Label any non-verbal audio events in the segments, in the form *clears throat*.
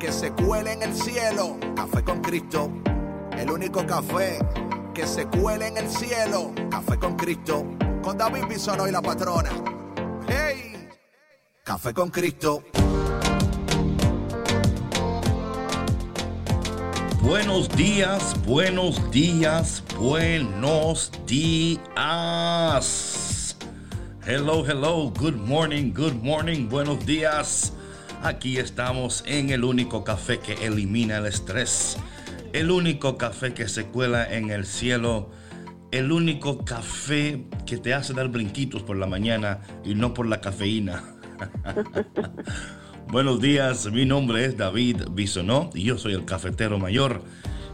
que se cuele en el cielo. Café con Cristo, el único café que se cuele en el cielo. Café con Cristo, con David Bisono y la patrona. ¡Hey! Café con Cristo. Buenos días, buenos días, buenos días. Hello, hello, good morning, good morning, buenos días. Aquí estamos en el único café que elimina el estrés, el único café que se cuela en el cielo, el único café que te hace dar brinquitos por la mañana y no por la cafeína. *laughs* Buenos días, mi nombre es David Bisonó y yo soy el cafetero mayor.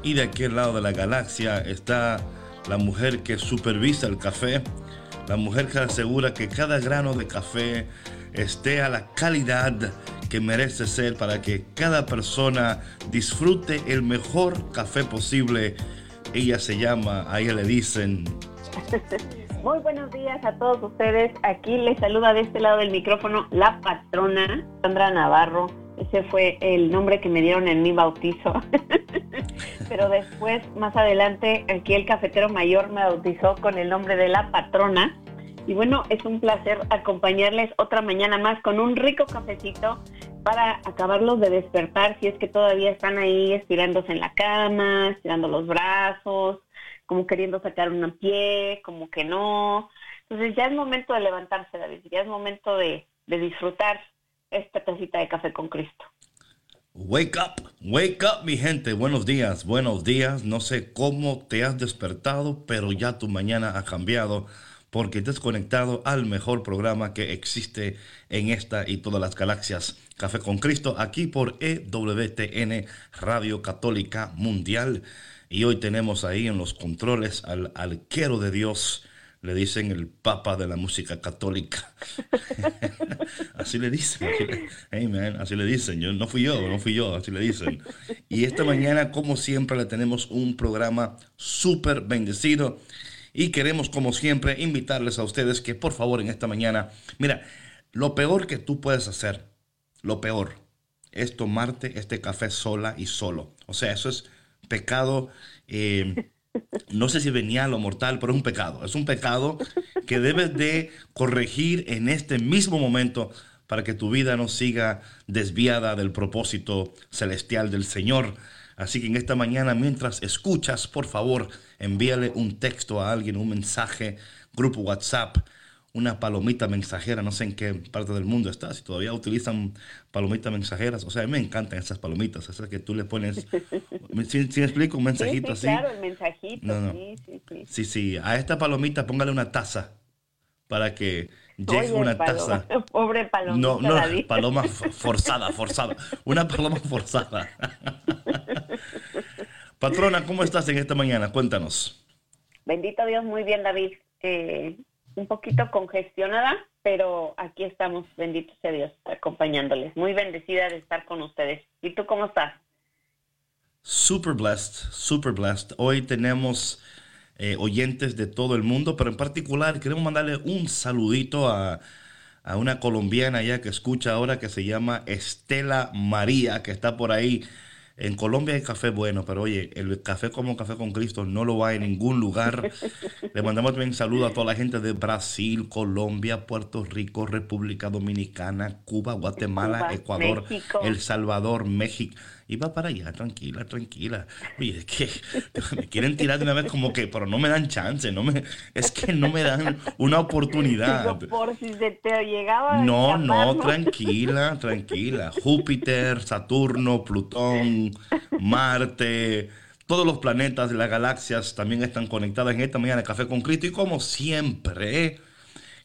Y de aquel lado de la galaxia está la mujer que supervisa el café, la mujer que asegura que cada grano de café esté a la calidad que merece ser para que cada persona disfrute el mejor café posible. Ella se llama, a ella le dicen. *laughs* Muy buenos días a todos ustedes. Aquí les saluda de este lado del micrófono la patrona Sandra Navarro. Ese fue el nombre que me dieron en mi bautizo. *laughs* Pero después, más adelante, aquí el cafetero mayor me bautizó con el nombre de la patrona. Y bueno, es un placer acompañarles otra mañana más con un rico cafecito para acabarlos de despertar si es que todavía están ahí estirándose en la cama, estirando los brazos, como queriendo sacar un pie, como que no. Entonces ya es momento de levantarse, David, ya es momento de, de disfrutar esta tacita de café con Cristo. Wake up, wake up mi gente, buenos días, buenos días. No sé cómo te has despertado, pero ya tu mañana ha cambiado porque te has conectado al mejor programa que existe en esta y todas las galaxias. Café con Cristo, aquí por EWTN Radio Católica Mundial. Y hoy tenemos ahí en los controles al arquero de Dios, le dicen el papa de la música católica. *laughs* así le dicen. Hey man, así le dicen. Yo, no fui yo, no fui yo, así le dicen. Y esta mañana, como siempre, le tenemos un programa súper bendecido. Y queremos, como siempre, invitarles a ustedes que por favor en esta mañana, mira, lo peor que tú puedes hacer, lo peor, es tomarte este café sola y solo. O sea, eso es pecado, eh, *laughs* no sé si venial o mortal, pero es un pecado. Es un pecado que debes de corregir en este mismo momento para que tu vida no siga desviada del propósito celestial del Señor. Así que en esta mañana, mientras escuchas, por favor, envíale un texto a alguien, un mensaje, grupo WhatsApp, una palomita mensajera, no sé en qué parte del mundo está, si todavía utilizan palomitas mensajeras, o sea, a mí me encantan esas palomitas, esas que tú le pones, *laughs* si, me explico, un mensajito sí, sí, así. Claro, el mensajito, sí, sí, sí. Sí, sí, a esta palomita póngale una taza para que llegue una taza. *laughs* Pobre paloma. No, no, paloma *laughs* forzada, forzada. Una paloma forzada. Patrona, ¿cómo estás en esta mañana? Cuéntanos. Bendito Dios, muy bien, David. Eh, un poquito congestionada, pero aquí estamos, bendito sea Dios, acompañándoles. Muy bendecida de estar con ustedes. ¿Y tú cómo estás? Super blessed, super blessed. Hoy tenemos eh, oyentes de todo el mundo, pero en particular queremos mandarle un saludito a, a una colombiana ya que escucha ahora que se llama Estela María, que está por ahí en Colombia hay café bueno, pero oye, el café como café con Cristo no lo va en ningún lugar. *laughs* Le mandamos también saludo a toda la gente de Brasil, Colombia, Puerto Rico, República Dominicana, Cuba, Guatemala, Ecuador, El Salvador, México. Y va para allá, tranquila, tranquila. Oye, es que *laughs* me quieren tirar de una vez como que, pero no me dan chance, no me, es que no me dan una oportunidad. Por si se te llegaba. No, no, tranquila, tranquila. Júpiter, Saturno, Plutón, Marte, todos los planetas de las galaxias también están conectadas en esta mañana de Café con Cristo. Y como siempre,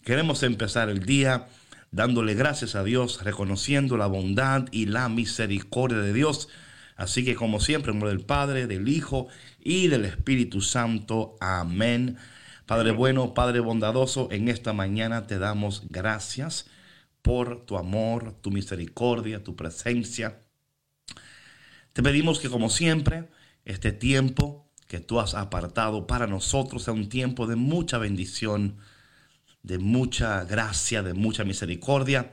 queremos empezar el día dándole gracias a Dios, reconociendo la bondad y la misericordia de Dios. Así que como siempre, en nombre del Padre, del Hijo y del Espíritu Santo. Amén. Padre bueno, Padre bondadoso, en esta mañana te damos gracias por tu amor, tu misericordia, tu presencia. Te pedimos que como siempre, este tiempo que tú has apartado para nosotros sea un tiempo de mucha bendición, de mucha gracia, de mucha misericordia.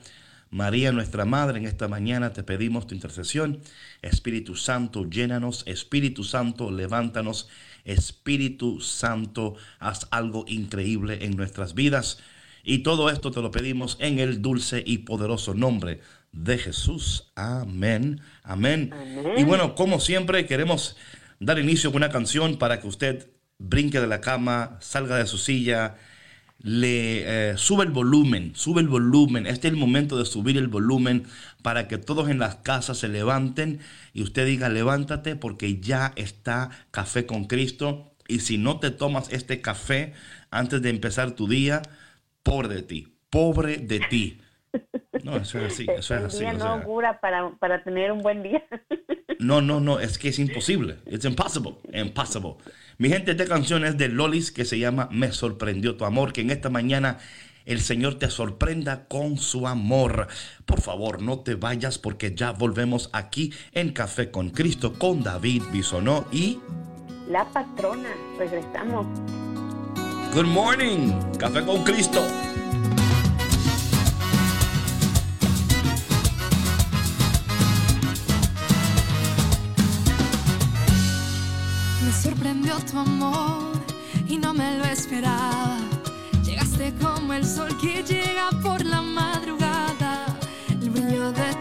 María, nuestra Madre, en esta mañana te pedimos tu intercesión. Espíritu Santo, llénanos. Espíritu Santo, levántanos. Espíritu Santo, haz algo increíble en nuestras vidas. Y todo esto te lo pedimos en el dulce y poderoso nombre de Jesús. Amén. Amén. Y bueno, como siempre, queremos dar inicio con una canción para que usted brinque de la cama, salga de su silla, le eh, sube el volumen, sube el volumen. Este es el momento de subir el volumen para que todos en las casas se levanten y usted diga, levántate porque ya está café con Cristo. Y si no te tomas este café antes de empezar tu día, pobre de ti, pobre de ti. No, eso es así, eso es así. Día no augura para, para tener un buen día. *laughs* No, no, no, es que es imposible. It's impossible, impossible. Mi gente, esta canción es de Lolis que se llama Me sorprendió tu amor, que en esta mañana el Señor te sorprenda con su amor. Por favor, no te vayas porque ya volvemos aquí en Café con Cristo con David Bisonó y... La patrona, regresamos. Good morning, Café con Cristo. Tu amor y no me lo esperaba. Llegaste como el sol que llega por la madrugada. El brillo de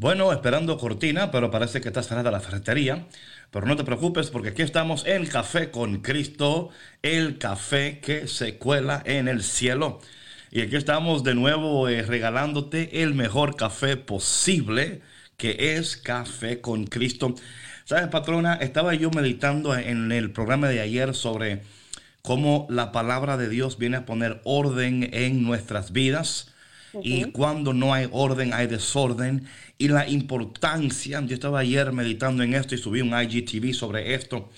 Bueno, esperando cortina, pero parece que está cerrada la ferretería. Pero no te preocupes porque aquí estamos en Café con Cristo, el café que se cuela en el cielo. Y aquí estamos de nuevo eh, regalándote el mejor café posible, que es Café con Cristo. ¿Sabes, patrona? Estaba yo meditando en el programa de ayer sobre cómo la palabra de Dios viene a poner orden en nuestras vidas y cuando no hay orden, hay desorden. Y la importancia, yo estaba ayer meditando en esto y subí un IGTV sobre esto,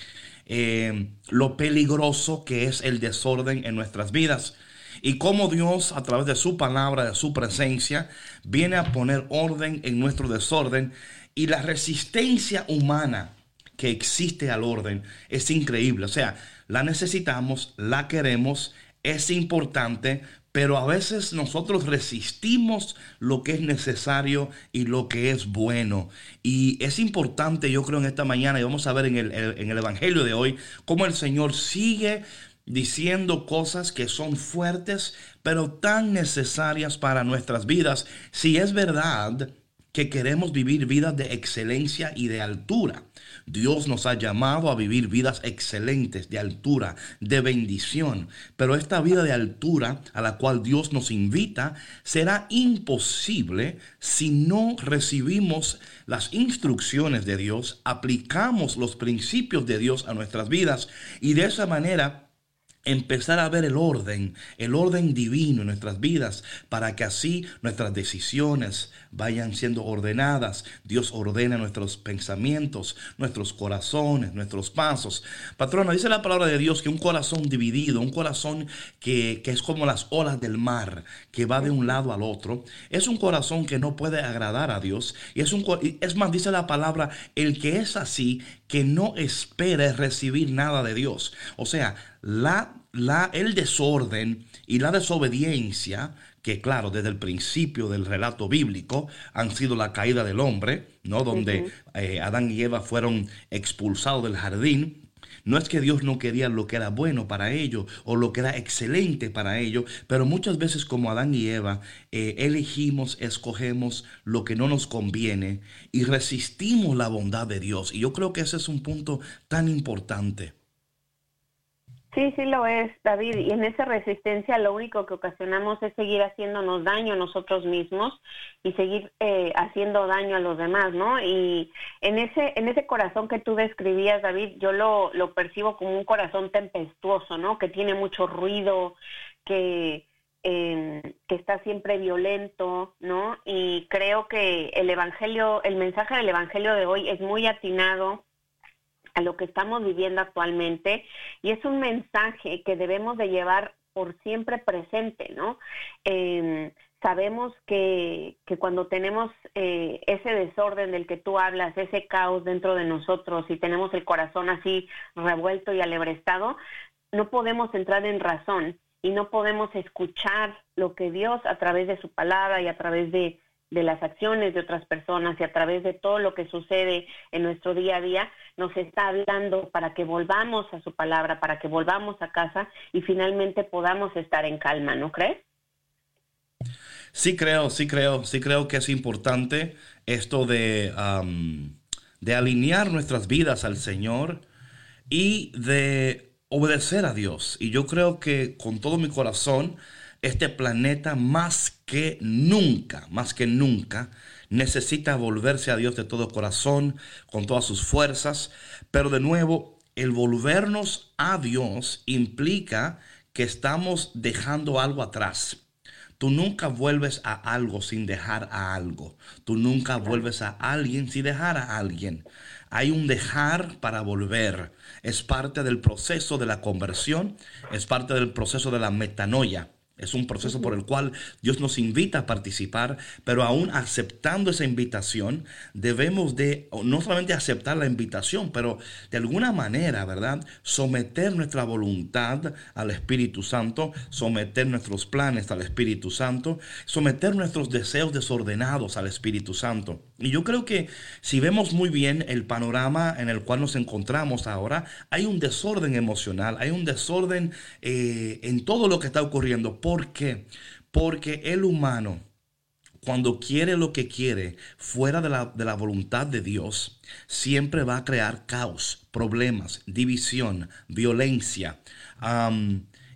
eh, lo peligroso que es el desorden en nuestras vidas. Y cómo Dios, a través de su palabra, de su presencia, viene a poner orden en nuestro desorden. Y la resistencia humana que existe al orden es increíble. O sea, la necesitamos, la queremos, es importante, pero a veces nosotros resistimos lo que es necesario y lo que es bueno. Y es importante, yo creo, en esta mañana, y vamos a ver en el, en el Evangelio de hoy, cómo el Señor sigue diciendo cosas que son fuertes, pero tan necesarias para nuestras vidas. Si es verdad que queremos vivir vidas de excelencia y de altura. Dios nos ha llamado a vivir vidas excelentes, de altura, de bendición. Pero esta vida de altura a la cual Dios nos invita será imposible si no recibimos las instrucciones de Dios, aplicamos los principios de Dios a nuestras vidas y de esa manera empezar a ver el orden, el orden divino en nuestras vidas, para que así nuestras decisiones vayan siendo ordenadas. Dios ordena nuestros pensamientos, nuestros corazones, nuestros pasos. Patrona, dice la palabra de Dios que un corazón dividido, un corazón que, es como las olas del mar, que va de un lado al otro, es un corazón que no puede agradar a Dios. Y es, un, es más, dice la palabra, el que es así, que no espera recibir nada de Dios. O sea, la, la, el desorden y la desobediencia, que claro, desde el principio del relato bíblico han sido la caída del hombre, ¿no? Donde eh, Adán y Eva fueron expulsados del jardín. No es que Dios no quería lo que era bueno para ellos o lo que era excelente para ellos, pero muchas veces como Adán y Eva eh, elegimos, escogemos lo que no nos conviene y resistimos la bondad de Dios. Y yo creo que ese es un punto tan importante. Sí, sí lo es, David. Y en esa resistencia lo único que ocasionamos es seguir haciéndonos daño nosotros mismos y seguir eh, haciendo daño a los demás, ¿no? Y en ese, en ese corazón que tú describías, David, yo lo, lo percibo como un corazón tempestuoso, ¿no? Que tiene mucho ruido, que, em, que está siempre violento, ¿no? Y creo que el evangelio, el mensaje del evangelio de hoy es muy atinado a lo que estamos viviendo actualmente y es un mensaje que debemos de llevar por siempre presente, ¿no? Em, sabemos que, que, cuando tenemos eh, ese desorden del que tú hablas, ese caos dentro de nosotros y tenemos el corazón así revuelto y alebrestado, no podemos entrar en razón y no podemos escuchar lo que Dios a través de su palabra y a través de, de las acciones de otras personas y a través de todo lo que sucede en nuestro día a día, nos está hablando para que volvamos a su palabra, para que volvamos a casa y finalmente podamos estar en calma, ¿no crees? Sí creo, sí creo, sí creo que es importante esto de, de alinear nuestras vidas al Señor y de obedecer a Dios. Y yo creo que con todo mi corazón, este planeta más que nunca, más que nunca, necesita volverse a Dios de todo corazón, con todas sus fuerzas. Pero de nuevo, el volvernos a Dios implica que estamos dejando algo atrás. Tú nunca vuelves a algo sin dejar a algo. Tú nunca vuelves a alguien sin dejar a alguien. Hay un dejar para volver. Es parte del proceso de la conversión, es parte del proceso de la metanoia. Es un proceso por el cual Dios nos invita a participar, pero aún aceptando esa invitación, debemos de no solamente aceptar la invitación, pero de alguna manera, ¿verdad? Someter nuestra voluntad al Espíritu Santo, someter nuestros planes al Espíritu Santo, someter nuestros deseos desordenados al Espíritu Santo. Y yo creo que si vemos muy bien el panorama en el cual nos encontramos ahora, hay un desorden emocional, hay un desorden eh, en todo lo que está ocurriendo. ¿Por qué? Porque el humano, cuando quiere lo que quiere fuera de la, de la voluntad de Dios, siempre va a crear caos, problemas, división, violencia.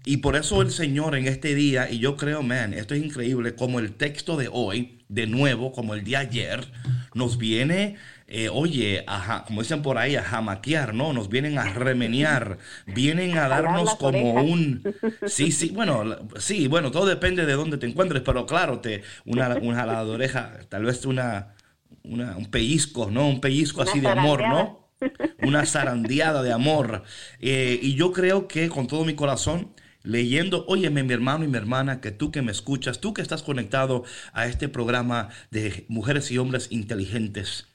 y por eso el Señor en este día, y yo creo, man, esto es increíble, como el texto de hoy, de nuevo, como el de ayer, nos viene eh, oye, como dicen por ahí, a jamaquear, ¿no? Nos vienen a remeniar, vienen a darnos como un... *laughs* Sí, sí, bueno, sí, bueno, todo depende de dónde te encuentres, pero claro, te, una, una jalada de oreja, tal vez una, un pellizco, ¿no? Un pellizco así de amor, ¿no? Una zarandeada de amor. Eh, y yo creo que con todo mi corazón, leyendo, óyeme mi hermano y mi hermana, que tú que me escuchas, tú que estás conectado a este programa de mujeres y hombres inteligentes,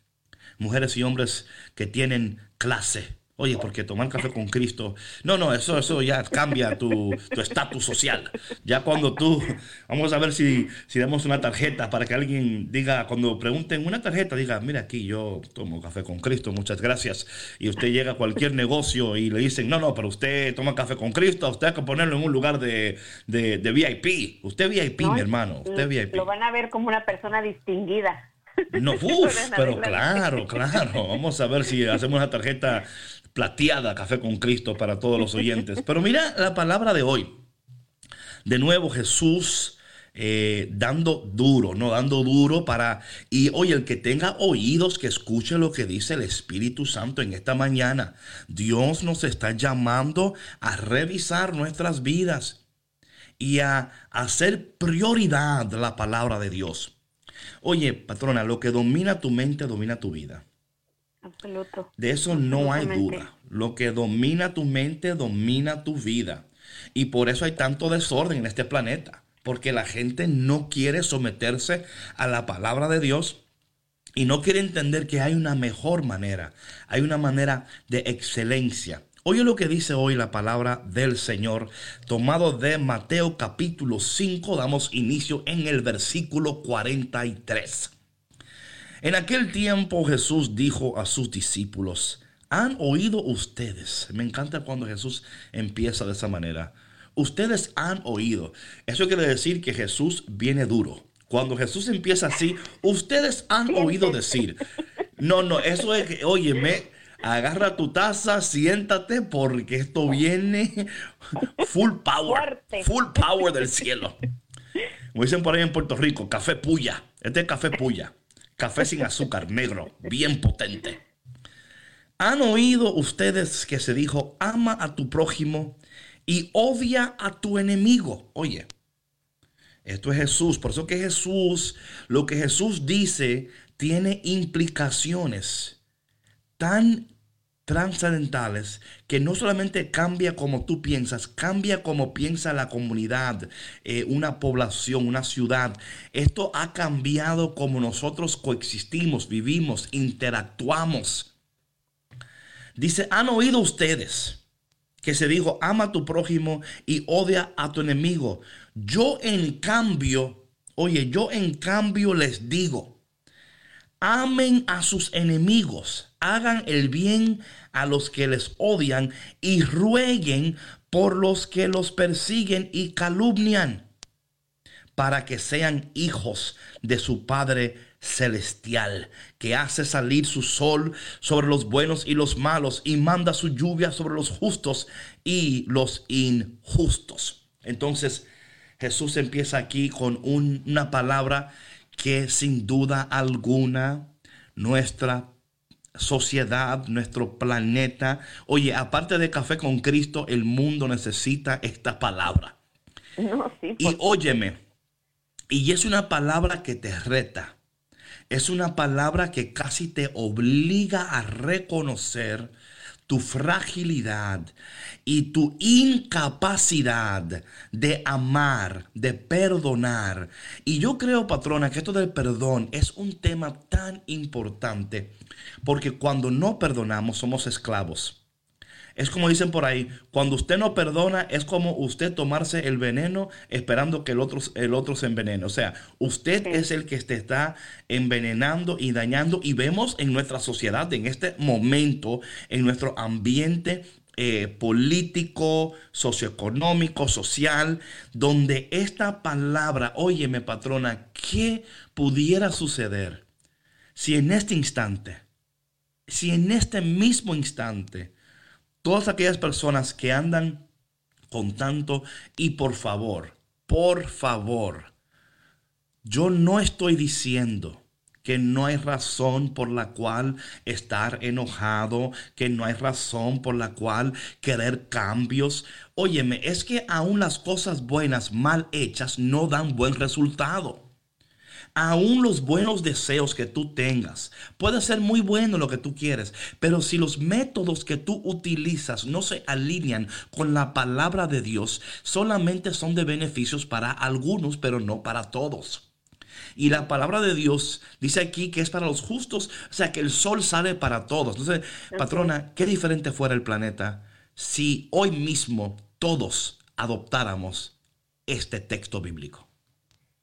mujeres y hombres que tienen clase. Oye, porque tomar café con Cristo, no, no, eso, eso ya cambia tu estatus social. Ya cuando tú, vamos a ver si, si damos una tarjeta para que alguien diga, cuando pregunten una tarjeta, diga, mira aquí, yo tomo café con Cristo, muchas gracias. Y usted llega a cualquier negocio y le dicen, no, no, pero usted toma café con Cristo, usted hay que ponerlo en un lugar de, de, VIP. Usted VIP, mi hermano, usted VIP. Lo van a ver como una persona distinguida. No, *laughs* uff, pero claro, *laughs* claro. Vamos a ver si hacemos una tarjeta plateada, Café con Cristo, para todos los oyentes. Pero mira la palabra de hoy. De nuevo Jesús eh, dando duro, no dando duro para... Y oye, el que tenga oídos, que escuche lo que dice el Espíritu Santo en esta mañana. Dios nos está llamando a revisar nuestras vidas y a hacer prioridad la palabra de Dios. Oye, patrona, lo que domina tu mente domina tu vida. Absoluto. De eso no hay duda. Lo que domina tu mente domina tu vida. Y por eso hay tanto desorden en este planeta. Porque la gente no quiere someterse a la palabra de Dios y no quiere entender que hay una mejor manera. Hay una manera de excelencia. Oye lo que dice hoy la palabra del Señor, tomado de Mateo capítulo 5, damos inicio en el versículo 43. En aquel tiempo Jesús dijo a sus discípulos, ¿han oído ustedes? Me encanta cuando Jesús empieza de esa manera. Ustedes han oído. Eso quiere decir que Jesús viene duro. Cuando Jesús empieza así, ustedes han oído decir. No, no, eso es óyeme, agarra tu taza, siéntate porque esto viene full power, full power del cielo. Como dicen por ahí en Puerto Rico, café puya. Este es café puya. Café sin azúcar, negro, bien potente. ¿Han oído ustedes que se dijo, ama a tu prójimo y odia a tu enemigo? Oye, esto es Jesús. Por eso que Jesús, lo que Jesús dice, tiene implicaciones tan trascendentales que no solamente cambia como tú piensas, cambia como piensa la comunidad, eh, una población, una ciudad. Esto ha cambiado como nosotros coexistimos, vivimos, interactuamos. Dice, han oído ustedes que se dijo, ama a tu prójimo y odia a tu enemigo. Yo en cambio, oye, yo en cambio les digo, amen a sus enemigos hagan el bien a los que les odian y rueguen por los que los persiguen y calumnian, para que sean hijos de su Padre celestial, que hace salir su sol sobre los buenos y los malos y manda su lluvia sobre los justos y los injustos. Entonces Jesús empieza aquí con una palabra que sin duda alguna nuestra sociedad, nuestro planeta. Oye, aparte de café con Cristo, el mundo necesita esta palabra. y óyeme, y es una palabra que te reta. Es una palabra que casi te obliga a reconocer tu fragilidad y tu incapacidad de amar, de perdonar. Y yo creo, patrona, que esto del perdón es un tema tan importante porque cuando no perdonamos somos esclavos. Es como dicen por ahí, cuando usted no perdona es como usted tomarse el veneno esperando que el otro, el otro se envenene. O sea, usted es el que te está envenenando y dañando y vemos en nuestra sociedad, en este momento, en nuestro ambiente, eh, político, socioeconómico, social, donde esta palabra, óyeme patrona, ¿qué pudiera suceder si en este instante, si en este mismo instante, todas aquellas personas que andan con tanto y por favor, por favor, yo no estoy diciendo que no hay razón por la cual estar enojado, que no hay razón por la cual querer cambios. Óyeme, es que aún las cosas buenas mal hechas no dan buen resultado. Aún los buenos deseos que tú tengas, puede ser muy bueno lo que tú quieres, pero si los métodos que tú utilizas no se alinean con la palabra de Dios, solamente son de beneficios para algunos, pero no para todos. Y la palabra de Dios dice aquí que es para los justos, o sea, que el sol sale para todos. Entonces, patrona, qué diferente fuera el planeta si hoy mismo todos adoptáramos este texto bíblico.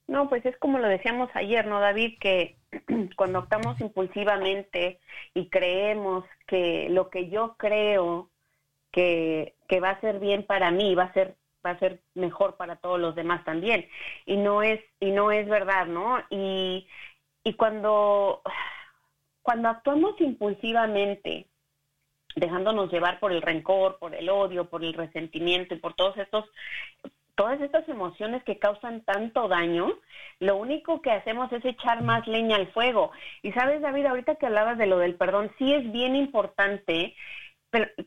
No, pues es como lo decíamos ayer, ¿no, David? Que *clears throat* cuando optamos impulsivamente y creemos que lo que yo creo que, que va a ser bien para mí va a ser va a ser mejor para todos los demás también. Y no es, y no es verdad, ¿no? Y, y cuando, cuando actuamos impulsivamente, dejándonos llevar por el rencor, por el odio, por el resentimiento y por todos estos todas estas emociones que causan tanto daño, lo único que hacemos es echar más leña al fuego. Y sabes, David, ahorita que hablabas de lo del perdón, sí es bien importante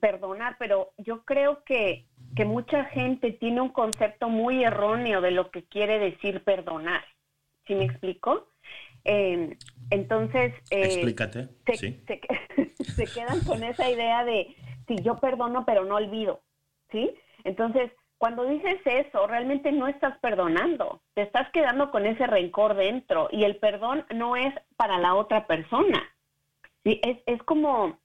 perdonar, pero yo creo que, que mucha gente tiene un concepto muy erróneo de lo que quiere decir perdonar. ¿Sí me explico? Eh, entonces, eh, Explícate. Se, sí. *laughs* se, quedan con esa idea de, si yo perdono, pero no olvido. ¿Sí? Entonces, cuando dices eso, realmente no estás perdonando, te estás quedando con ese rencor dentro y el perdón no es para la otra persona. ¿sí? Es, es como,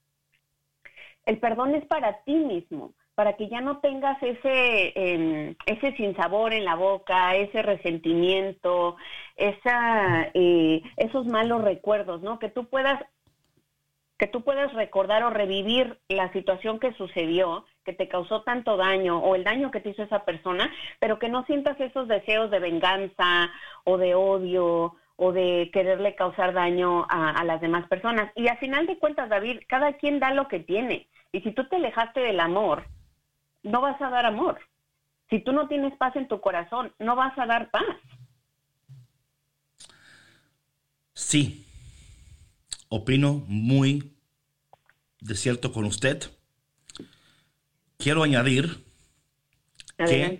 el perdón es para ti mismo, para que ya no tengas ese, eh, ese sinsabor en la boca, ese resentimiento, esa, eh, esos malos recuerdos, ¿no? Que tú puedas que tú puedas recordar o revivir la situación que sucedió, que te causó tanto daño o el daño que te hizo esa persona, pero que no sientas esos deseos de venganza o de odio o de quererle causar daño a, las demás personas. Y a final de cuentas, David, cada quien da lo que tiene. Y si tú te alejaste del amor, no vas a dar amor. Si tú no tienes paz en tu corazón, no vas a dar paz. Sí, opino muy de cierto con usted. Quiero añadir que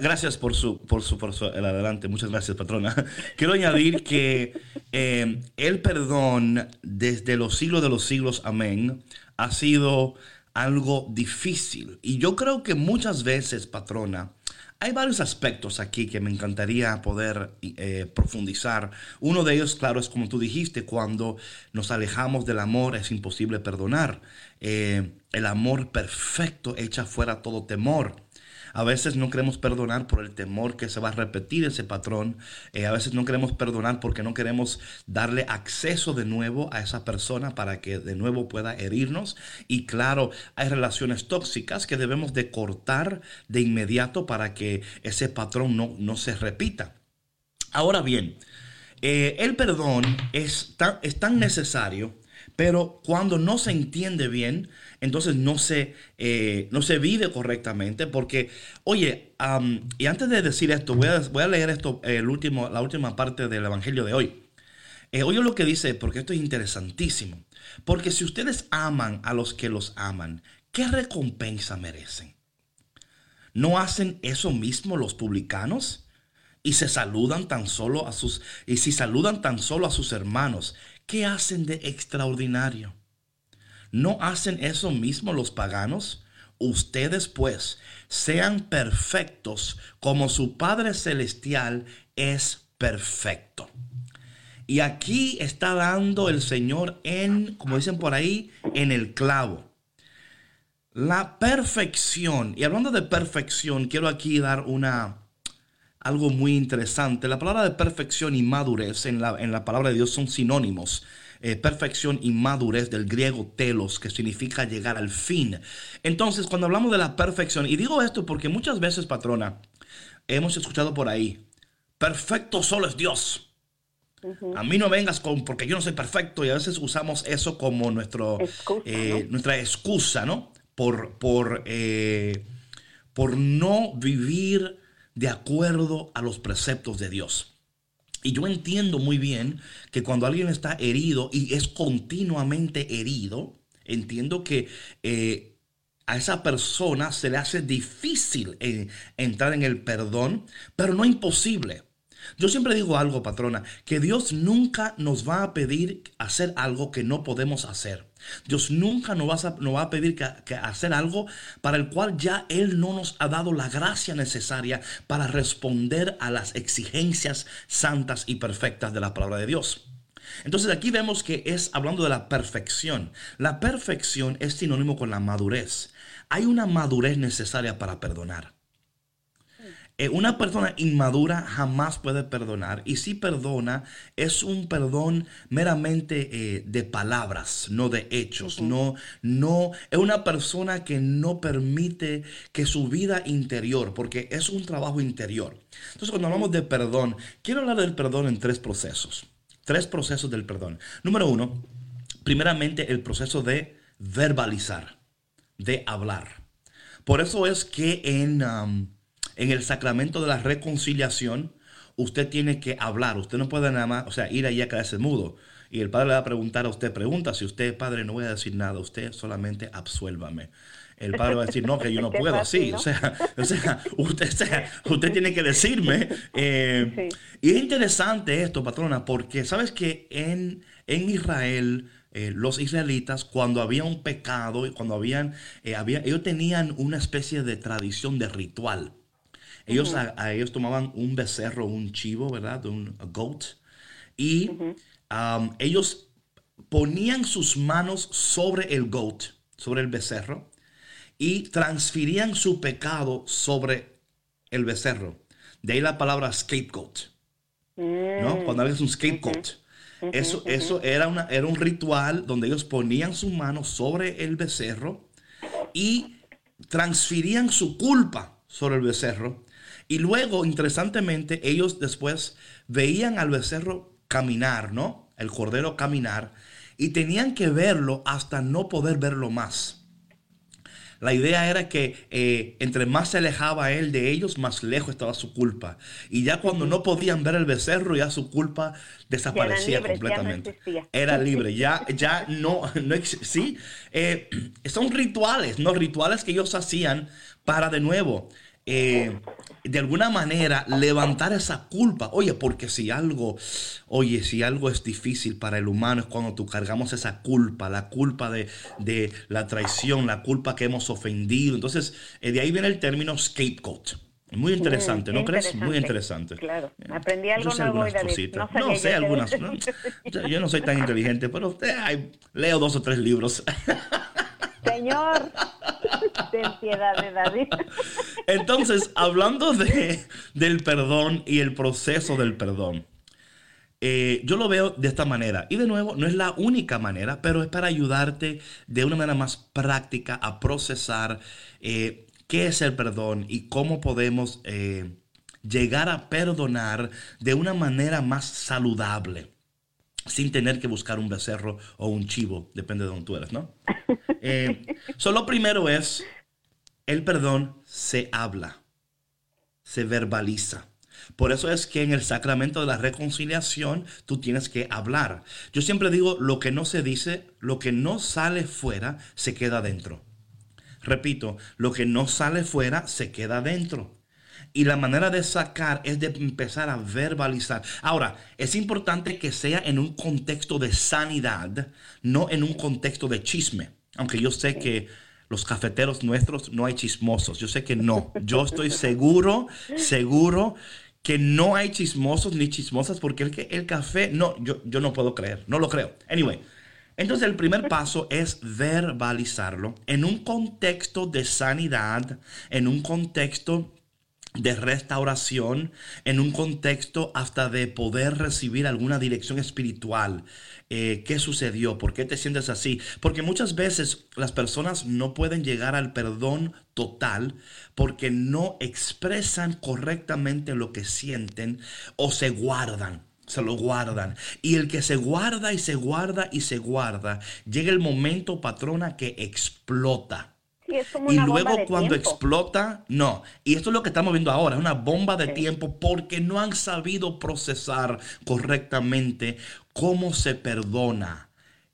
gracias por su, por su, por su, el adelante, muchas gracias patrona. *laughs* Quiero añadir que eh, el perdón desde los siglos de los siglos, amén, ha sido algo difícil. Y yo creo que muchas veces, patrona, hay varios aspectos aquí que me encantaría poder eh, profundizar. Uno de ellos, claro, es como tú dijiste, cuando nos alejamos del amor es imposible perdonar. Eh, el amor perfecto echa fuera todo temor. A veces no queremos perdonar por el temor que se va a repetir ese patrón. Eh, a veces no queremos perdonar porque no queremos darle acceso de nuevo a esa persona para que de nuevo pueda herirnos. Y claro, hay relaciones tóxicas que debemos de cortar de inmediato para que ese patrón no, no se repita. Ahora bien, eh, el perdón es tan, es tan necesario pero cuando no se entiende bien, entonces no se, eh, no se vive correctamente. Porque, oye, y antes de decir esto, voy a, voy a leer esto, el último, la última parte del Evangelio de hoy. Eh, oye lo que dice, porque esto es interesantísimo. Porque si ustedes aman a los que los aman, ¿qué recompensa merecen? ¿No hacen eso mismo los publicanos? Y se saludan tan solo a sus, y si saludan tan solo a sus hermanos, ¿Qué hacen de extraordinario? ¿No hacen eso mismo los paganos? Ustedes pues sean perfectos como su Padre Celestial es perfecto. Y aquí está dando el Señor en, como dicen por ahí, en el clavo. La perfección. Y hablando de perfección, quiero aquí dar una, algo muy interesante. La palabra de perfección y madurez en la, en la palabra de Dios son sinónimos. Eh, perfección y madurez del griego telos, que significa llegar al fin. Entonces, cuando hablamos de la perfección, y digo esto porque muchas veces, patrona, hemos escuchado por ahí, perfecto solo es Dios. A mí no vengas con, porque yo no soy perfecto y a veces usamos eso como nuestro, eh, nuestra excusa, ¿no? Por, por, eh, por no vivir de acuerdo a los preceptos de Dios. Y yo entiendo muy bien que cuando alguien está herido y es continuamente herido, entiendo que eh, a esa persona se le hace difícil entrar en el perdón, pero no imposible. Yo siempre digo algo, patrona, que Dios nunca nos va a pedir hacer algo que no podemos hacer. Dios nunca nos va a, pedir que, hacer algo para el cual ya Él no nos ha dado la gracia necesaria para responder a las exigencias santas y perfectas de la palabra de Dios. Entonces aquí vemos que es hablando de la perfección. La perfección es sinónimo con la madurez. Hay una madurez necesaria para perdonar. Eh, una persona inmadura jamás puede perdonar y si perdona es un perdón meramente eh, de palabras, no de hechos. No, no es una persona que no permite que su vida interior, porque es un trabajo interior. Entonces cuando hablamos de perdón, quiero hablar del perdón en tres procesos. Tres procesos del perdón. Número uno, primeramente el proceso de verbalizar, de hablar. Por eso es que en en el sacramento de la reconciliación, usted tiene que hablar. Usted no puede nada más, o sea, ir ahí a quedarse mudo. Y el padre le va a preguntar a usted, pregunta, si usted, padre, no voy a decir nada, usted solamente absuélvame. El padre va a decir, no, que yo no *laughs* puedo así. O, sea, *laughs* usted, usted tiene que decirme. Eh, y es interesante esto, patrona, porque sabes que en, en Israel, eh, los israelitas, cuando había un pecado, cuando habían, eh, había, ellos tenían una especie de tradición de ritual. Ellos, a, ellos tomaban un becerro, un chivo, ¿verdad? Un goat. Y um, ellos ponían sus manos sobre el goat, sobre el becerro, y transferían su pecado sobre el becerro. De ahí la palabra scapegoat. ¿no? Mm. Cuando hablas un scapegoat. Eso, eso era, una, era un ritual donde ellos ponían sus manos sobre el becerro y transferían su culpa sobre el becerro y luego, interesantemente, ellos después veían al becerro caminar, ¿no? El cordero caminar, y tenían que verlo hasta no poder verlo más. La idea era que eh, entre más se alejaba él de ellos, más lejos estaba su culpa. Y ya cuando no podían ver el becerro, ya su culpa desaparecía completamente. Era libre, ya, ya no, no sí. Eh, son rituales, ¿no? Rituales que ellos hacían para de nuevo eh, de alguna manera levantar esa culpa. Oye, porque si algo, oye, si algo es difícil para el humano es cuando tú cargamos esa culpa, la culpa de, la traición, la culpa que hemos ofendido. Entonces, eh, de ahí viene el término scapegoat. Muy interesante, ¿no crees? Muy interesante. Claro, aprendí algo yo sé algunas cositas. No, sé algunas. Yo no soy tan inteligente, pero usted, leo dos o tres libros. *laughs* Señor, *laughs* ten piedad de David. Entonces, hablando de, del perdón y el proceso del perdón, eh, yo lo veo de esta manera. Y de nuevo, no es la única manera, pero es para ayudarte de una manera más práctica a procesar eh, qué es el perdón y cómo podemos eh, llegar a perdonar de una manera más saludable sin tener que buscar un becerro o un chivo, depende de donde tú eres, ¿no? *laughs* Eh, lo primero es, el perdón se habla, se verbaliza. Por eso es que en el sacramento de la reconciliación tú tienes que hablar. Yo siempre digo, lo que no se dice, lo que no sale fuera, se queda dentro. Repito, lo que no sale fuera, se queda dentro. Y la manera de sacar es de empezar a verbalizar. Ahora, es importante que sea en un contexto de sanidad, no en un contexto de chisme. Aunque yo sé que los cafeteros nuestros no hay chismosos. Yo sé que no. Yo estoy seguro, seguro que no hay chismosos ni chismosas porque el, el café, no, yo, yo no puedo creer, no lo creo. Anyway, entonces el primer paso es verbalizarlo en un contexto de sanidad, en un contexto de restauración en un contexto hasta de poder recibir alguna dirección espiritual. Eh, ¿Qué sucedió? ¿Por qué te sientes así? Porque muchas veces las personas no pueden llegar al perdón total porque no expresan correctamente lo que sienten o se guardan se lo guardan. Y el que se guarda y se guarda y se guarda, llega el momento, patrona, que explota y luego cuando explota, no. Y esto es lo que estamos viendo ahora, es una bomba de tiempo porque no han sabido procesar correctamente cómo se perdona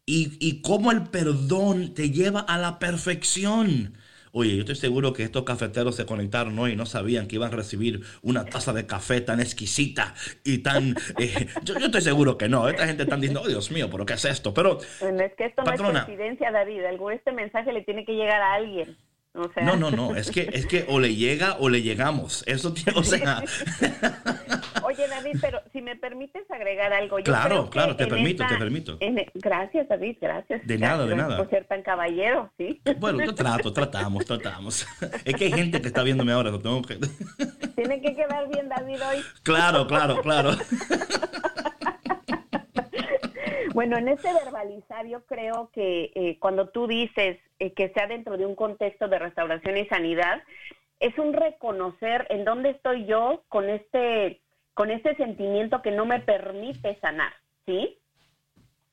y, y cómo el perdón te lleva a la perfección. Oye, yo estoy seguro que estos cafeteros se conectaron hoy y no sabían que iban a recibir una taza de café tan exquisita y tan... Eh, *laughs* yo, estoy seguro que no. Esta gente está diciendo, oh Dios mío, pero ¿qué es esto? Pero... Bueno, es que esto no es coincidencia, David. este mensaje le tiene que llegar a alguien. No, no, no, es que, es que o le llega o le llegamos. Eso tiene, o sea. *laughs* Oye, David, pero si me permites agregar algo. claro, claro, te permito, te permito. gracias, David, gracias. De nada, de nada. Por ser tan caballero, sí. Bueno, yo trato, tratamos, tratamos. *laughs* Es que hay gente que está viéndome ahora, lo tengo que. Tiene que quedar bien, David, hoy. Claro, claro, claro. *laughs* Bueno, en ese verbalizar yo creo que eh, cuando tú dices eh, que sea dentro de un contexto de restauración y sanidad, es un reconocer en dónde estoy yo con este, con este sentimiento que no me permite sanar, ¿sí?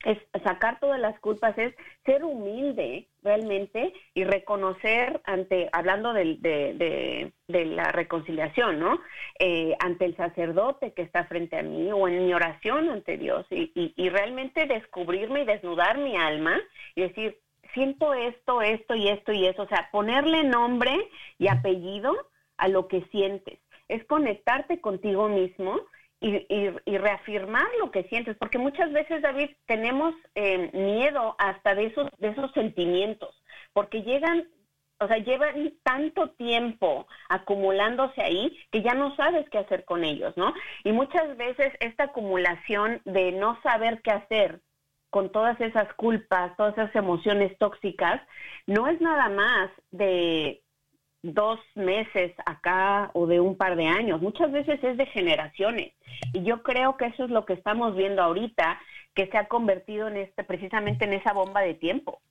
Es sacar todas las culpas, es ser humilde realmente y reconocer ante, hablando de, de, de, la reconciliación, ¿no? Eh, ante el sacerdote que está frente a mí o en mi oración ante Dios y, y, y realmente descubrirme y desnudar mi alma y decir, siento esto, esto y esto y eso, o sea, ponerle nombre y apellido a lo que sientes, es conectarte contigo mismo y, reafirmar lo que sientes, porque muchas veces, David, tenemos eh, miedo hasta de esos, de esos sentimientos, porque llegan, o sea, llevan tanto tiempo acumulándose ahí que ya no sabes qué hacer con ellos, ¿no? Y muchas veces esta acumulación de no saber qué hacer con todas esas culpas, todas esas emociones tóxicas, no es nada más de dos meses acá o de un par de años, muchas veces es de generaciones. Y yo creo que eso es lo que estamos viendo ahorita, que se ha convertido en este, precisamente en esa bomba de tiempo.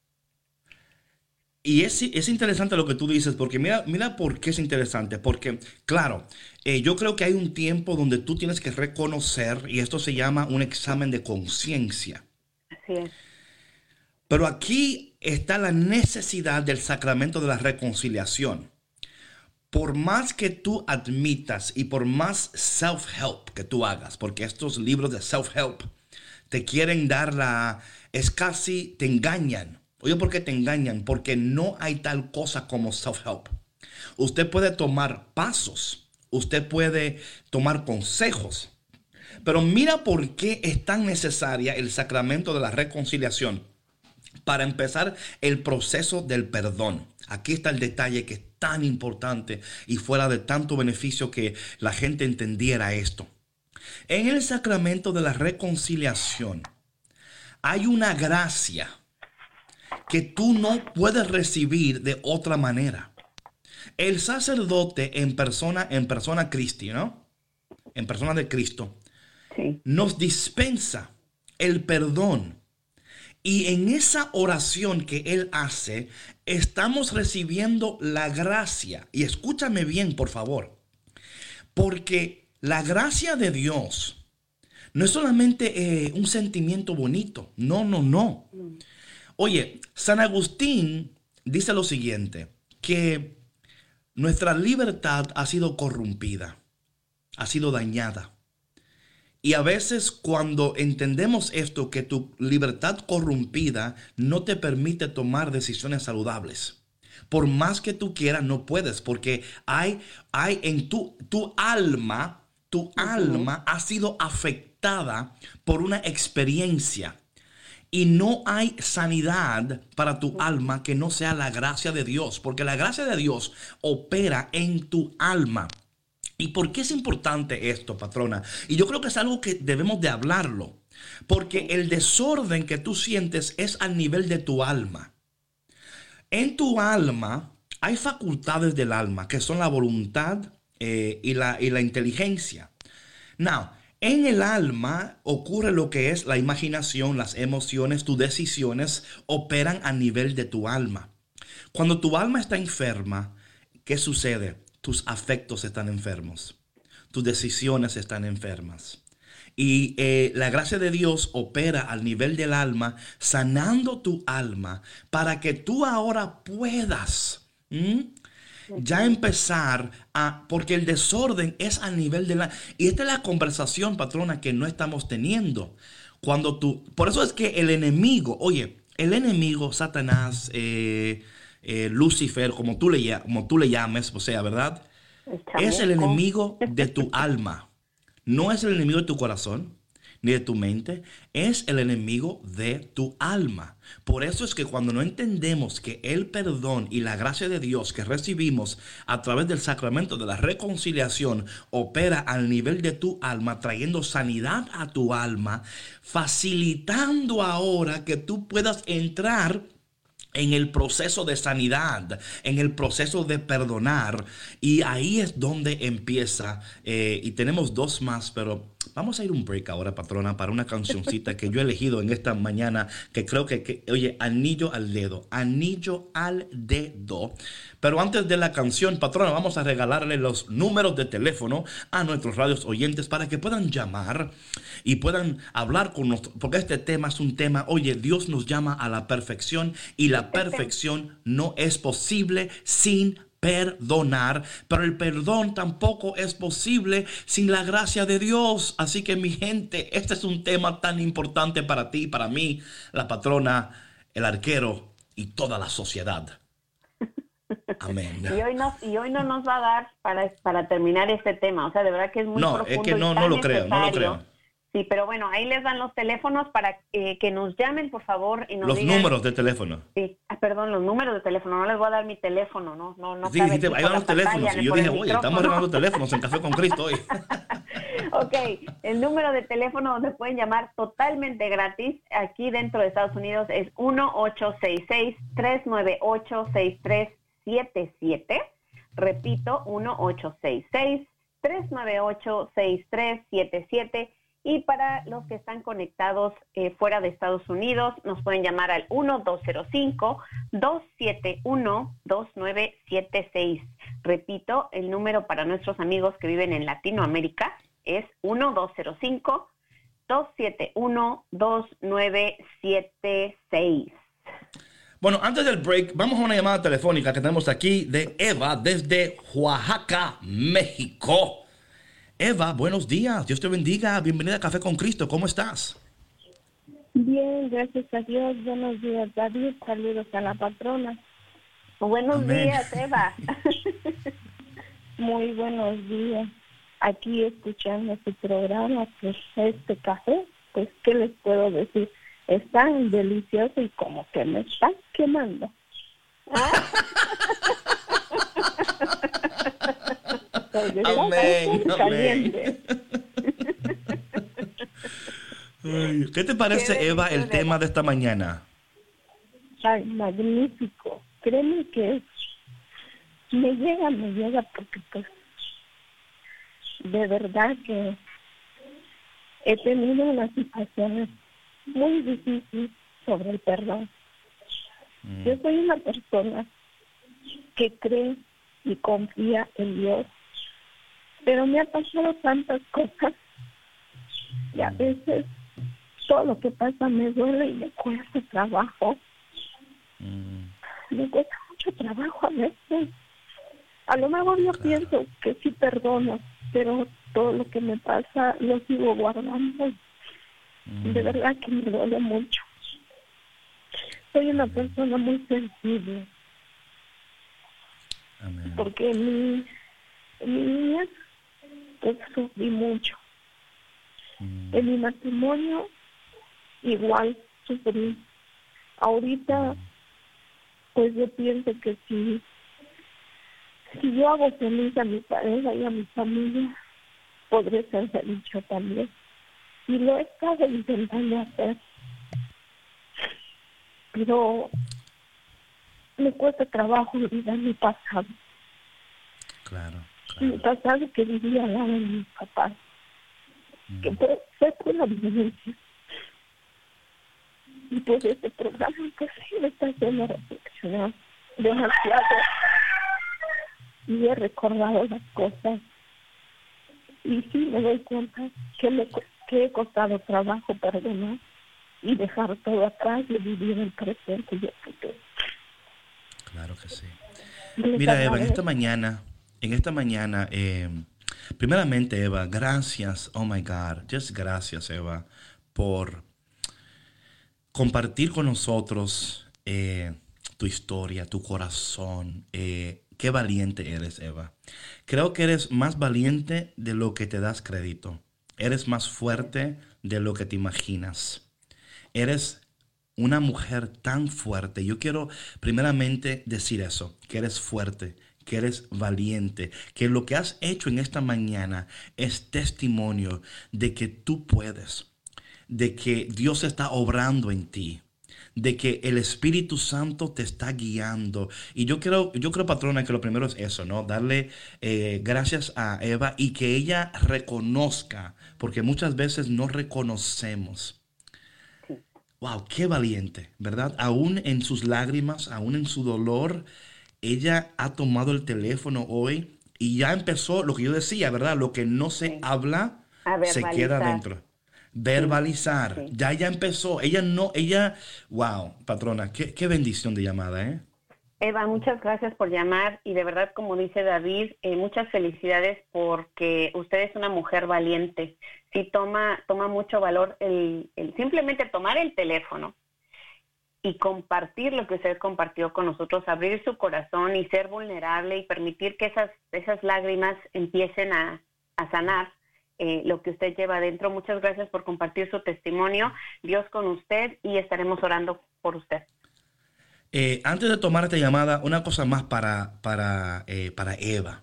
Y es, es, interesante lo que tú dices, porque mira, mira por qué es interesante. Porque, claro, eh, yo creo que hay un tiempo donde tú tienes que reconocer, y esto se llama un examen de conciencia. Así es. Pero aquí está la necesidad del sacramento de la reconciliación por más que tú admitas y por más self-help que tú hagas, porque estos libros de self-help te quieren dar la... es casi, te engañan. Oye, ¿por qué te engañan? Porque no hay tal cosa como self-help. Usted puede tomar pasos, usted puede tomar consejos, pero mira por qué es tan necesaria el sacramento de la reconciliación para empezar el proceso del perdón. Aquí está el detalle que es tan importante y fuera de tanto beneficio que la gente entendiera esto. En el sacramento de la reconciliación hay una gracia que tú no puedes recibir de otra manera. El sacerdote en persona, en persona Cristi, ¿no? En persona de Cristo, nos dispensa el perdón y en esa oración que Él hace, estamos recibiendo la gracia. Y escúchame bien, por favor. Porque la gracia de Dios no es solamente eh, un sentimiento bonito. No, no, no. Oye, San Agustín dice lo siguiente, que nuestra libertad ha sido corrompida, ha sido dañada. Y a veces cuando entendemos esto, que tu libertad corrompida no te permite tomar decisiones saludables. Por más que tú quieras, no puedes, porque hay, hay en tu, tu alma, tu alma ha sido afectada por una experiencia. Y no hay sanidad para tu alma que no sea la gracia de Dios, porque la gracia de Dios opera en tu alma. ¿Y por qué es importante esto, patrona? Y yo creo que es algo que debemos de hablarlo, porque el desorden que tú sientes es al nivel de tu alma. En tu alma hay facultades del alma, que son la voluntad, eh, y, la, y la inteligencia. Now, en el alma ocurre lo que es la imaginación, las emociones, tus decisiones operan a nivel de tu alma. Cuando tu alma está enferma, ¿qué sucede? Tus afectos están enfermos, tus decisiones están enfermas. Y eh, la gracia de Dios opera al nivel del alma, sanando tu alma para que tú ahora puedas ya empezar a, porque el desorden es a nivel de la... Y esta es la conversación, patrona, que no estamos teniendo. Cuando tú, por eso es que el enemigo, oye, el enemigo, Satanás, eh, eh, Lucifer, como tú, le, como tú le llames, o sea, ¿verdad? Es el enemigo *laughs* de tu alma no es el enemigo de tu corazón ni de tu mente, es el enemigo de tu alma. Por eso es que cuando no entendemos que el perdón y la gracia de Dios que recibimos a través del sacramento de la reconciliación opera al nivel de tu alma, trayendo sanidad a tu alma, facilitando ahora que tú puedas entrar en el proceso de sanidad, en el proceso de perdonar. Y ahí es donde empieza. Eh, y tenemos dos más, pero Vamos a ir un break ahora, patrona, para una cancioncita que yo he elegido en esta mañana, que creo que, oye, anillo al dedo, anillo al dedo. Pero antes de la canción, patrona, vamos a regalarle los números de teléfono a nuestros radios oyentes para que puedan llamar y puedan hablar con nosotros, porque este tema es un tema, oye, Dios nos llama a la perfección y la perfección no es posible sin perdonar, pero el perdón tampoco es posible sin la gracia de Dios. Así que mi gente, este es un tema tan importante para ti, para mí, la patrona, el arquero y toda la sociedad. *laughs* Amén. Y hoy, no, y hoy no nos va a dar para, para terminar este tema. O sea, de verdad que es muy No, es que no, no lo creo, no lo creo. Sí, pero bueno, ahí les dan los teléfonos para eh, que nos llamen, por favor. Y nos los números de teléfono. Sí, ah, perdón, los números de teléfono. No les voy a dar mi teléfono, ¿no? no, no sí, dijiste, ahí van los teléfonos. Y yo dije, oye, estamos regalando teléfonos en Café con Cristo hoy. *laughs* ok, el número de teléfono donde pueden llamar totalmente gratis aquí dentro de Estados Unidos es 1-866-398-6377. Repito, 1-866-398-6377 y para los que están conectados eh, fuera de Estados Unidos, nos pueden llamar al 1205-271-2976. Repito, el número para nuestros amigos que viven en Latinoamérica es 1205-271-2976. Bueno, antes del break, vamos a una llamada telefónica que tenemos aquí de Eva desde Oaxaca, México. Eva, buenos días. Dios te bendiga. Bienvenida a Café con Cristo. ¿Cómo estás? Bien, gracias a Dios. Buenos días, David. Saludos a la patrona. Buenos días, Eva. *laughs* Muy buenos días. Aquí escuchando su programa, pues este café, pues, ¿qué les puedo decir? Es tan delicioso y como que me está quemando. ¿Ah? *laughs* ¿Qué te parece, Eva, el tema de esta mañana? Ay, magnífico. Créeme que me llega, me llega porque pues de verdad que he tenido unas situaciones muy difíciles sobre el perdón. Mm. Yo soy una persona que cree y confía en Dios pero me ha pasado tantas cosas y a veces todo lo que pasa me duele y me cuesta trabajo. Mm. Me cuesta mucho trabajo a veces. A lo mejor yo pienso que sí perdono, pero todo lo que me pasa lo sigo guardando. De mm. verdad que me duele mucho. Soy una persona muy sensible. Porque mi, mi niña pues sufrí mucho. Mm. En mi matrimonio igual sufrí. Ahorita, mm. pues yo pienso que si, si yo hago feliz a mi pareja y a mi familia, podré ser feliz yo también. Y lo he estado intentando hacer. Pero me cuesta trabajo olvidar mi pasado. Claro. Pasado que vivía al lado de mi papá, que fue, fue por la violencia. Y pues este programa pues sí me está haciendo reflexionar demasiado y he recordado las cosas y sí me doy cuenta que me que he costado trabajo perdonar y dejar todo atrás y vivir el presente y el futuro. Claro que sí. Mira, Eva, en esta mañana, en esta mañana, eh, primeramente, Eva, gracias, oh my God, just gracias, Eva, por compartir con nosotros eh, tu historia, tu corazón. Eh, qué valiente eres, Eva. Creo que eres más valiente de lo que te das crédito. Eres más fuerte de lo que te imaginas. Eres una mujer tan fuerte. Yo quiero primeramente decir eso, que eres fuerte, que eres valiente, que lo que has hecho en esta mañana es testimonio de que tú puedes, de que Dios está obrando en ti de que el Espíritu Santo te está guiando. Y yo creo, yo creo, patrona, que lo primero es eso, ¿no? Darle eh, gracias a Eva y que ella reconozca, porque muchas veces no reconocemos. Wow, qué valiente, ¿verdad? Aún en sus lágrimas, aún en su dolor, ella ha tomado el teléfono hoy y ya empezó lo que yo decía, ¿verdad? Lo que no se habla se queda dentro verbalizar. Ya ya empezó. Ella no, ella, wow, patrona, qué, qué, bendición de llamada, ¿eh? Eva, muchas gracias por llamar y de verdad, como dice David, eh, muchas felicidades porque usted es una mujer valiente. Sí, toma, toma mucho valor el, el simplemente tomar el teléfono y compartir lo que usted compartió con nosotros, abrir su corazón y ser vulnerable y permitir que esas, esas lágrimas empiecen a, a sanar eh, lo que usted lleva adentro. Muchas gracias por compartir su testimonio. Dios con usted y estaremos orando por usted. Eh, antes de tomar esta llamada, una cosa más para, para, eh, para Eva.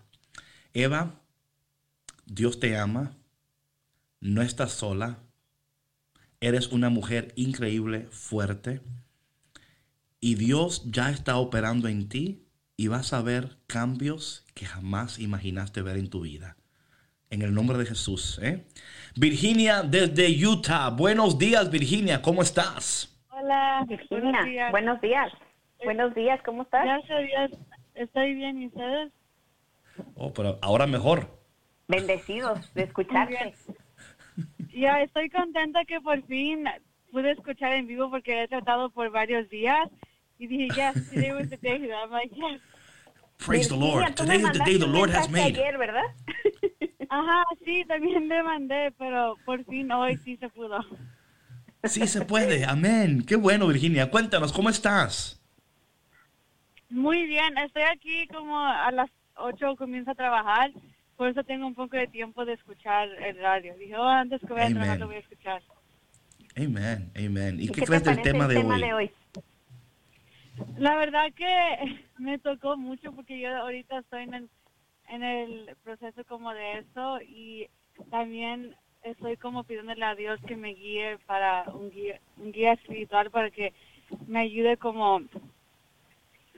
Eva, Dios te ama, no estás sola, eres una mujer increíble, fuerte, y Dios ya está operando en ti y vas a ver cambios que jamás imaginaste ver en tu vida en el nombre de Jesús. ¿eh? Virginia desde Utah. Buenos días, Virginia. ¿Cómo estás? Hola, Virginia. Buenos días. Buenos días. ¿Cómo estás? Gracias Estoy bien. ¿Y ustedes? Oh, pero ahora mejor. Bendecidos de escucharte. Ya estoy contenta que por fin pude escuchar en vivo porque he tratado por varios días y dije, yes, today was the day. I'm like, yes. Praise the Lord. Today is the day the Lord has made. Ayer, ¿verdad? Ajá, *laughs* sí, también me mandé, pero por fin hoy sí se pudo. Sí se puede, amén. Qué bueno, Virginia. Cuéntanos, ¿cómo estás? Muy bien, estoy aquí como a las 8 comienzo a trabajar, por eso tengo un poco de tiempo de escuchar el radio. Dije, oh, antes que voy a trabajar lo voy a escuchar. Amén, amén. ¿Y, qué, crees del tema, de, tema de hoy? La verdad que *laughs* me tocó mucho porque yo ahorita estoy en el en el proceso como de eso y también estoy como pidiéndole a Dios que me guíe para un guía, un guía espiritual para que me ayude como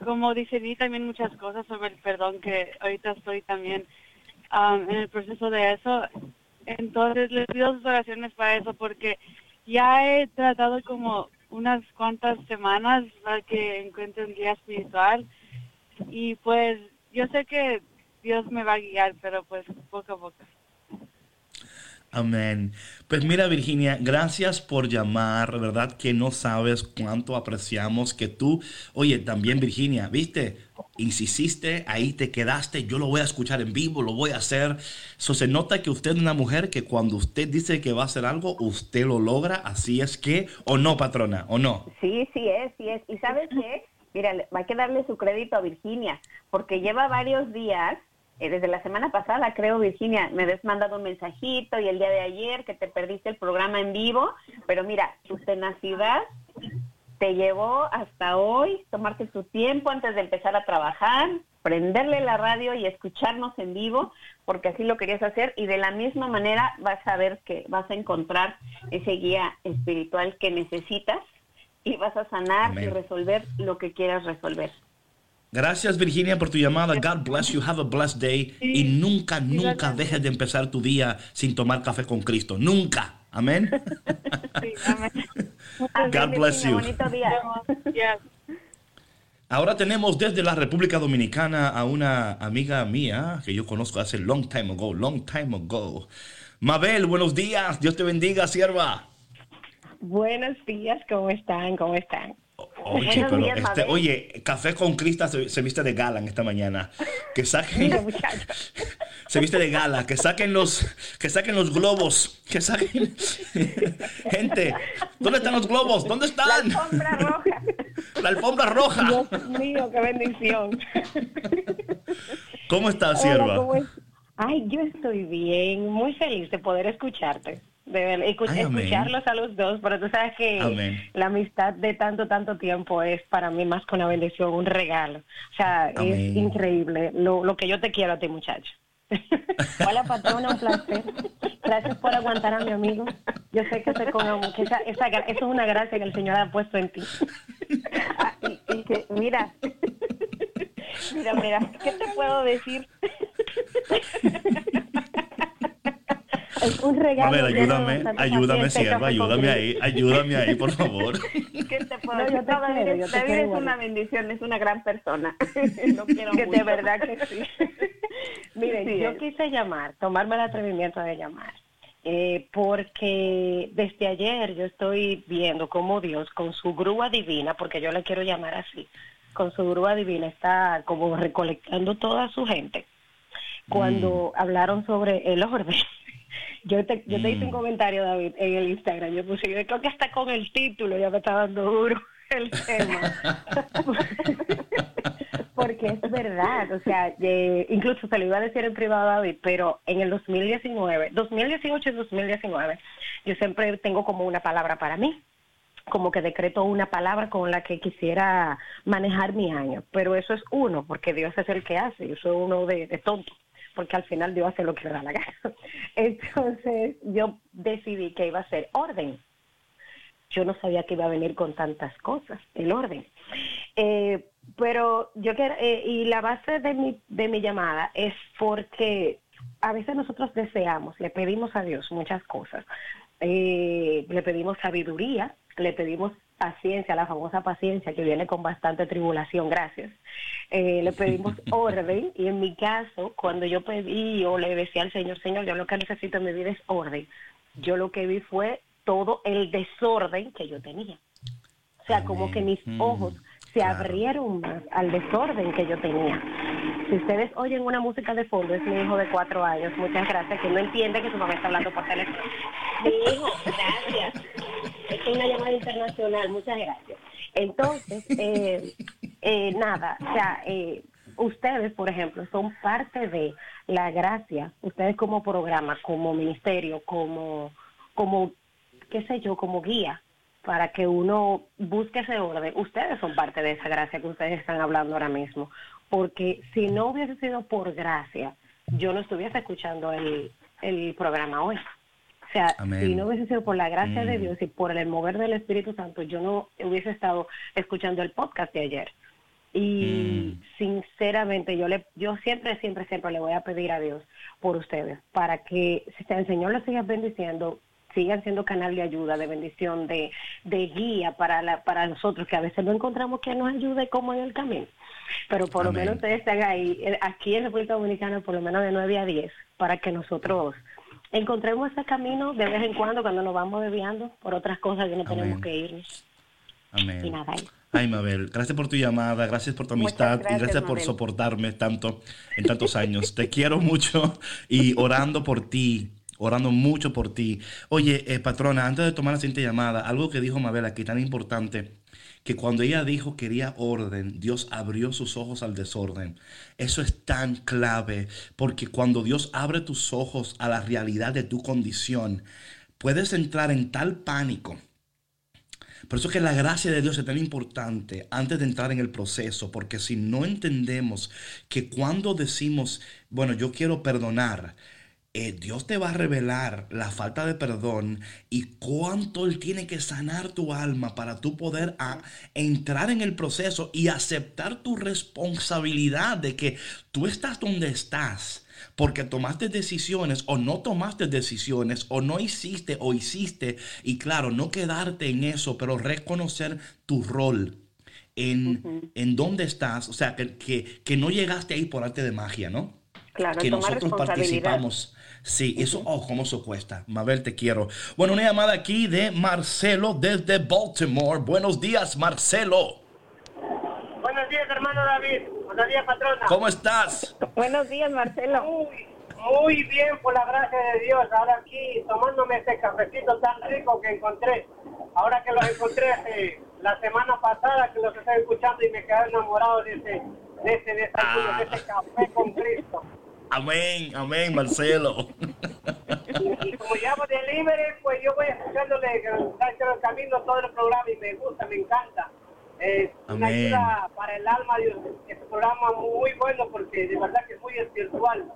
como discernir también muchas cosas sobre el perdón que ahorita estoy también um, en el proceso de eso. Entonces les pido sus oraciones para eso porque ya he tratado como unas cuantas semanas para que encuentre un guía espiritual y pues yo sé que Dios me va a guiar, pero pues poco a poco. Amén. Pues mira, Virginia, gracias por llamar, ¿verdad? Que no sabes cuánto apreciamos que tú, oye, también Virginia, viste, insististe, ahí te quedaste, yo lo voy a escuchar en vivo, lo voy a hacer. Eso se nota que usted es una mujer que cuando usted dice que va a hacer algo, usted lo logra, así es que, o no, patrona, o no. Sí, sí es, sí es. ¿Y sabes qué? Mira, hay que darle su crédito a Virginia, porque lleva varios días eh, desde la semana pasada, creo, Virginia, me habías mandado un mensajito y el día de ayer que te perdiste el programa en vivo, pero mira, tu tenacidad te llevó hasta hoy, tomarte tu tiempo antes de empezar a trabajar, prenderle la radio y escucharnos en vivo, porque así lo querías hacer y de la misma manera vas a ver que vas a encontrar ese guía espiritual que necesitas y vas a sanar y resolver lo que quieras resolver. Gracias Virginia por tu llamada. God bless you. Have a blessed day. Y nunca, nunca dejes de empezar tu día sin tomar café con Cristo. Nunca. Amén. *laughs* Sí, amén. God bless you. Ahora tenemos desde la República Dominicana a una amiga mía que yo conozco hace long time ago, long time ago. Mabel, buenos días. Dios te bendiga, sierva. Buenos días, ¿cómo están? ¿Cómo están? Oye, Buenos pero días, este, oye, Café con Crista se, se viste de gala en esta mañana. Que saquen, *laughs* se viste de gala, que saquen los, que saquen los globos, que saquen. *laughs* Gente, ¿dónde están los globos? ¿Dónde La están? alfombra roja. *laughs* La alfombra roja. Dios mío, qué bendición. ¿Cómo estás, sierva? Ay, yo estoy bien, muy feliz de poder escucharte. De ver- escu- Ay, amén. escucharlos a los dos, pero tú sabes que Amén. la amistad de tanto, tanto tiempo es para mí más que una bendición, un regalo. O sea, Amén. es increíble lo, lo que yo te quiero a ti, muchacho. *laughs* Hola, patrona, un placer. Gracias por aguantar a mi amigo. Yo sé que, se con, esa, esa eso es una gracia que el Señor ha puesto en ti. Ah, *laughs* y, y que, mira, *laughs* mira, mira, ¿qué te puedo decir? Un regalo. Mabel, ayúdame, ayúdame, sierva, ayúdame ahí, ayúdame ahí, por favor. *laughs* ¿Qué te puedo No, yo te David, quiero, es- yo te David quiero es igual. una bendición, es una gran persona. *laughs* Lo *laughs* quiero que de mucho. verdad que sí. Miren, Sí yo es. quise llamar, tomarme el atrevimiento de llamar, eh, porque desde ayer yo estoy viendo cómo Dios con su grúa divina, porque yo le quiero llamar así, con su grúa divina está como recolectando toda su gente. Cuando hablaron sobre el orden. Yo te, yo te hice un Mm. comentario, David, en el Instagram. Yo puse, yo creo que hasta con el título ya me está dando duro *laughs* el tema. *laughs* Porque es verdad, o sea, eh, incluso se lo iba a decir en privado a David, pero en el 2019, 2018 y 2019, yo siempre tengo como una palabra para mí, como que decreto una palabra con la que quisiera manejar mi año, pero eso es uno, porque Dios es el que hace, yo soy uno de, de tonto, porque al final Dios hace lo que le da la gana. *laughs* Entonces yo decidí que iba a ser orden, yo no sabía que iba a venir con tantas cosas, el orden. Eh, pero yo quiero, eh, y la base de mi, de mi llamada es porque a veces nosotros deseamos, le pedimos a Dios muchas cosas. Eh, le pedimos sabiduría, le pedimos paciencia, la famosa paciencia que viene con bastante tribulación, gracias. Eh, le pedimos *laughs* orden y en mi caso, cuando yo pedí o le decía al Señor, Señor, yo lo que necesito en mi vida es orden, yo lo que vi fue todo el desorden que yo tenía. O sea, como que mis Mm, ojos se claro. abrieron más al desorden que yo tenía. Si ustedes oyen una música de fondo, es mi hijo de cuatro años, muchas gracias, que no entiende que su mamá está hablando por teléfono. *laughs* Mi hijo, gracias. Es una llamada internacional, muchas gracias. Entonces, *laughs* eh, eh, nada, o sea, eh, ustedes, por ejemplo, son parte de la gracia, ustedes como programa, como ministerio, como, como, qué sé yo, como guía, para que uno busque ese orden. Ustedes son parte de esa gracia que ustedes están hablando ahora mismo, porque si no hubiese sido por gracia, yo no estuviese escuchando el, el programa hoy. O sea, Amén. si no hubiese sido por la gracia de Mm. Dios y por el mover del Espíritu Santo, yo no hubiese estado escuchando el podcast de ayer. Y Mm. sinceramente, yo le, yo siempre, siempre, siempre le voy a pedir a Dios por ustedes, para que si el Señor los siga bendiciendo, sigan siendo canal de ayuda, de bendición, de, de guía para la, para nosotros, que a veces no encontramos que nos ayude como en el camino. Pero por lo menos ustedes están ahí, eh, aquí en República Dominicana, por lo menos de 9 a 10, para que nosotros encontremos ese camino de vez en cuando cuando nos vamos desviando por otras cosas que no tenemos Amén. que irnos. Amén. Y nada, ahí. Ay, Mabel, gracias por tu llamada, gracias por tu amistad y gracias, gracias por Mabel. soportarme tanto en tantos años. Te quiero mucho y orando por ti, orando mucho por ti. Oye, eh, patrona, antes de tomar la siguiente llamada, algo que dijo Mabel aquí tan importante, que cuando ella dijo quería orden, Dios abrió sus ojos al desorden. Eso es tan clave, porque cuando Dios abre tus ojos a la realidad de tu condición, puedes entrar en tal pánico por eso que la gracia de Dios es tan importante antes de entrar en el proceso, porque si no entendemos que cuando decimos, bueno, yo quiero perdonar, eh, Dios te va a revelar la falta de perdón y cuánto Él tiene que sanar tu alma para tú poder a, entrar en el proceso y aceptar tu responsabilidad de que tú estás donde estás porque tomaste decisiones o no tomaste decisiones o no hiciste o hiciste y claro, no quedarte en eso, pero reconocer tu rol en, en dónde estás, o sea, que, que, que no llegaste ahí por arte de magia, ¿no? Claro, que nosotros participamos. Sí, eso, oh, cómo eso cuesta. Mabel, te quiero. Bueno, una llamada aquí de Marcelo desde Baltimore. Buenos días, Marcelo. Buenos días, hermano David. Buenos días, patrona. ¿Cómo estás? Buenos días, Marcelo. Muy, muy bien, por la gracia de Dios. Ahora aquí tomándome este cafecito tan rico que encontré. Ahora que los encontré eh, la semana pasada, que los estoy escuchando y me quedé enamorado de ese, de ese desayuno, de ese café con Cristo. Amén, amén, Marcelo. Y como llamo delivery, pues yo voy escuchándole el camino todo el programa y me gusta, me encanta. Es una ayuda para el alma, Dios. Es un programa muy bueno porque de verdad que es muy espiritual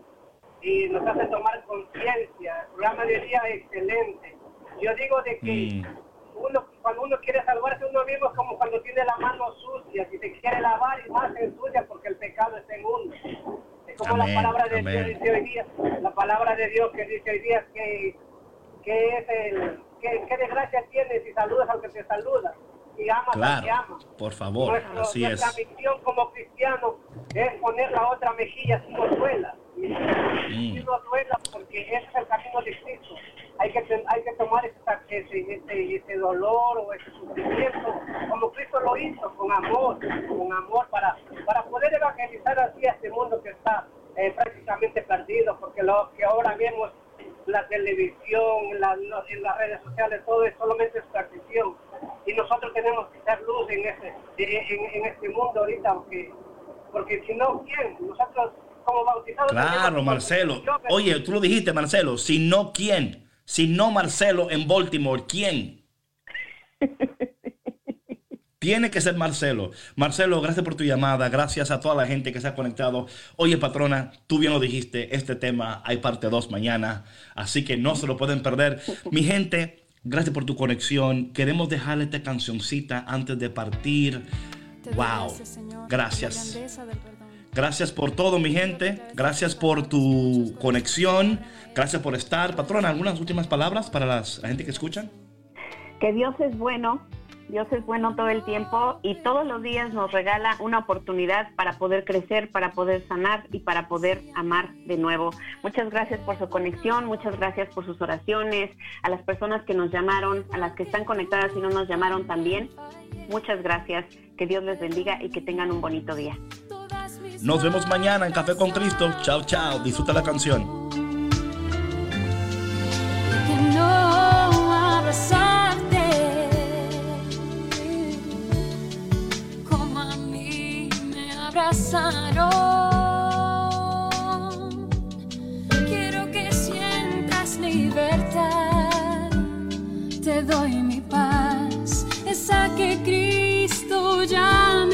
y nos hace tomar conciencia. El programa de día es excelente. Yo digo de que Mm. uno cuando uno quiere salvarse uno mismo es como cuando tiene la mano sucia, si se quiere lavar y más se ensucia porque el pecado está en uno. Como Amén, la palabra de amén. Dios dice hoy día, la palabra de Dios que dice hoy día que, que es el, que, que desgracia tienes si saludas al que te saluda que Claro, ama. por favor, Nuestro- así es. nuestra misión como cristianos es poner la otra mejilla si nos duela. Y Mm. si nos duela porque ese es el camino de Cristo. Hay que, hay que tomar esa- ese, ese, ese dolor o ese sufrimiento como Cristo lo hizo, con amor, con amor para, para poder evangelizar así a este mundo que está eh, prácticamente perdido, porque lo que ahora vemos la televisión, la- no- en las redes sociales, todo es solamente superstición. Y nosotros tenemos que ser luz en, ese, en, en este mundo ahorita, porque, porque si no, ¿quién? Nosotros como bautizados... Claro, Marcelo. Oye, tú lo dijiste, Marcelo. Si no, ¿quién? Si no Marcelo en Baltimore, ¿quién? *laughs* Tiene que ser Marcelo. Marcelo, gracias por tu llamada. Gracias a toda la gente que se ha conectado. Oye, patrona, tú bien lo dijiste. Este tema hay parte 2 mañana. Así que no se lo pueden perder. Mi gente, gracias por tu conexión. Queremos dejarle esta cancioncita antes de partir. Te Wow. gracias, Señor, Gracias. Gracias por todo, mi gente. Gracias por tu conexión. Gracias por estar. Patrona, ¿algunas últimas palabras para las- la gente que escucha? Que Dios es bueno, Dios es bueno todo el tiempo y todos los días nos regala una oportunidad para poder crecer, para poder sanar y para poder amar de nuevo. Muchas gracias por su conexión, muchas gracias por sus oraciones, a las personas que nos llamaron, a las que están conectadas y no nos llamaron también. Muchas gracias, que Dios les bendiga y que tengan un bonito día. Nos vemos mañana en Café con Cristo. Chao, chao. Disfruta la canción. que no abrazarte abrazaron. Quiero que sientas libertad, te doy mi paz, esa que Cristo me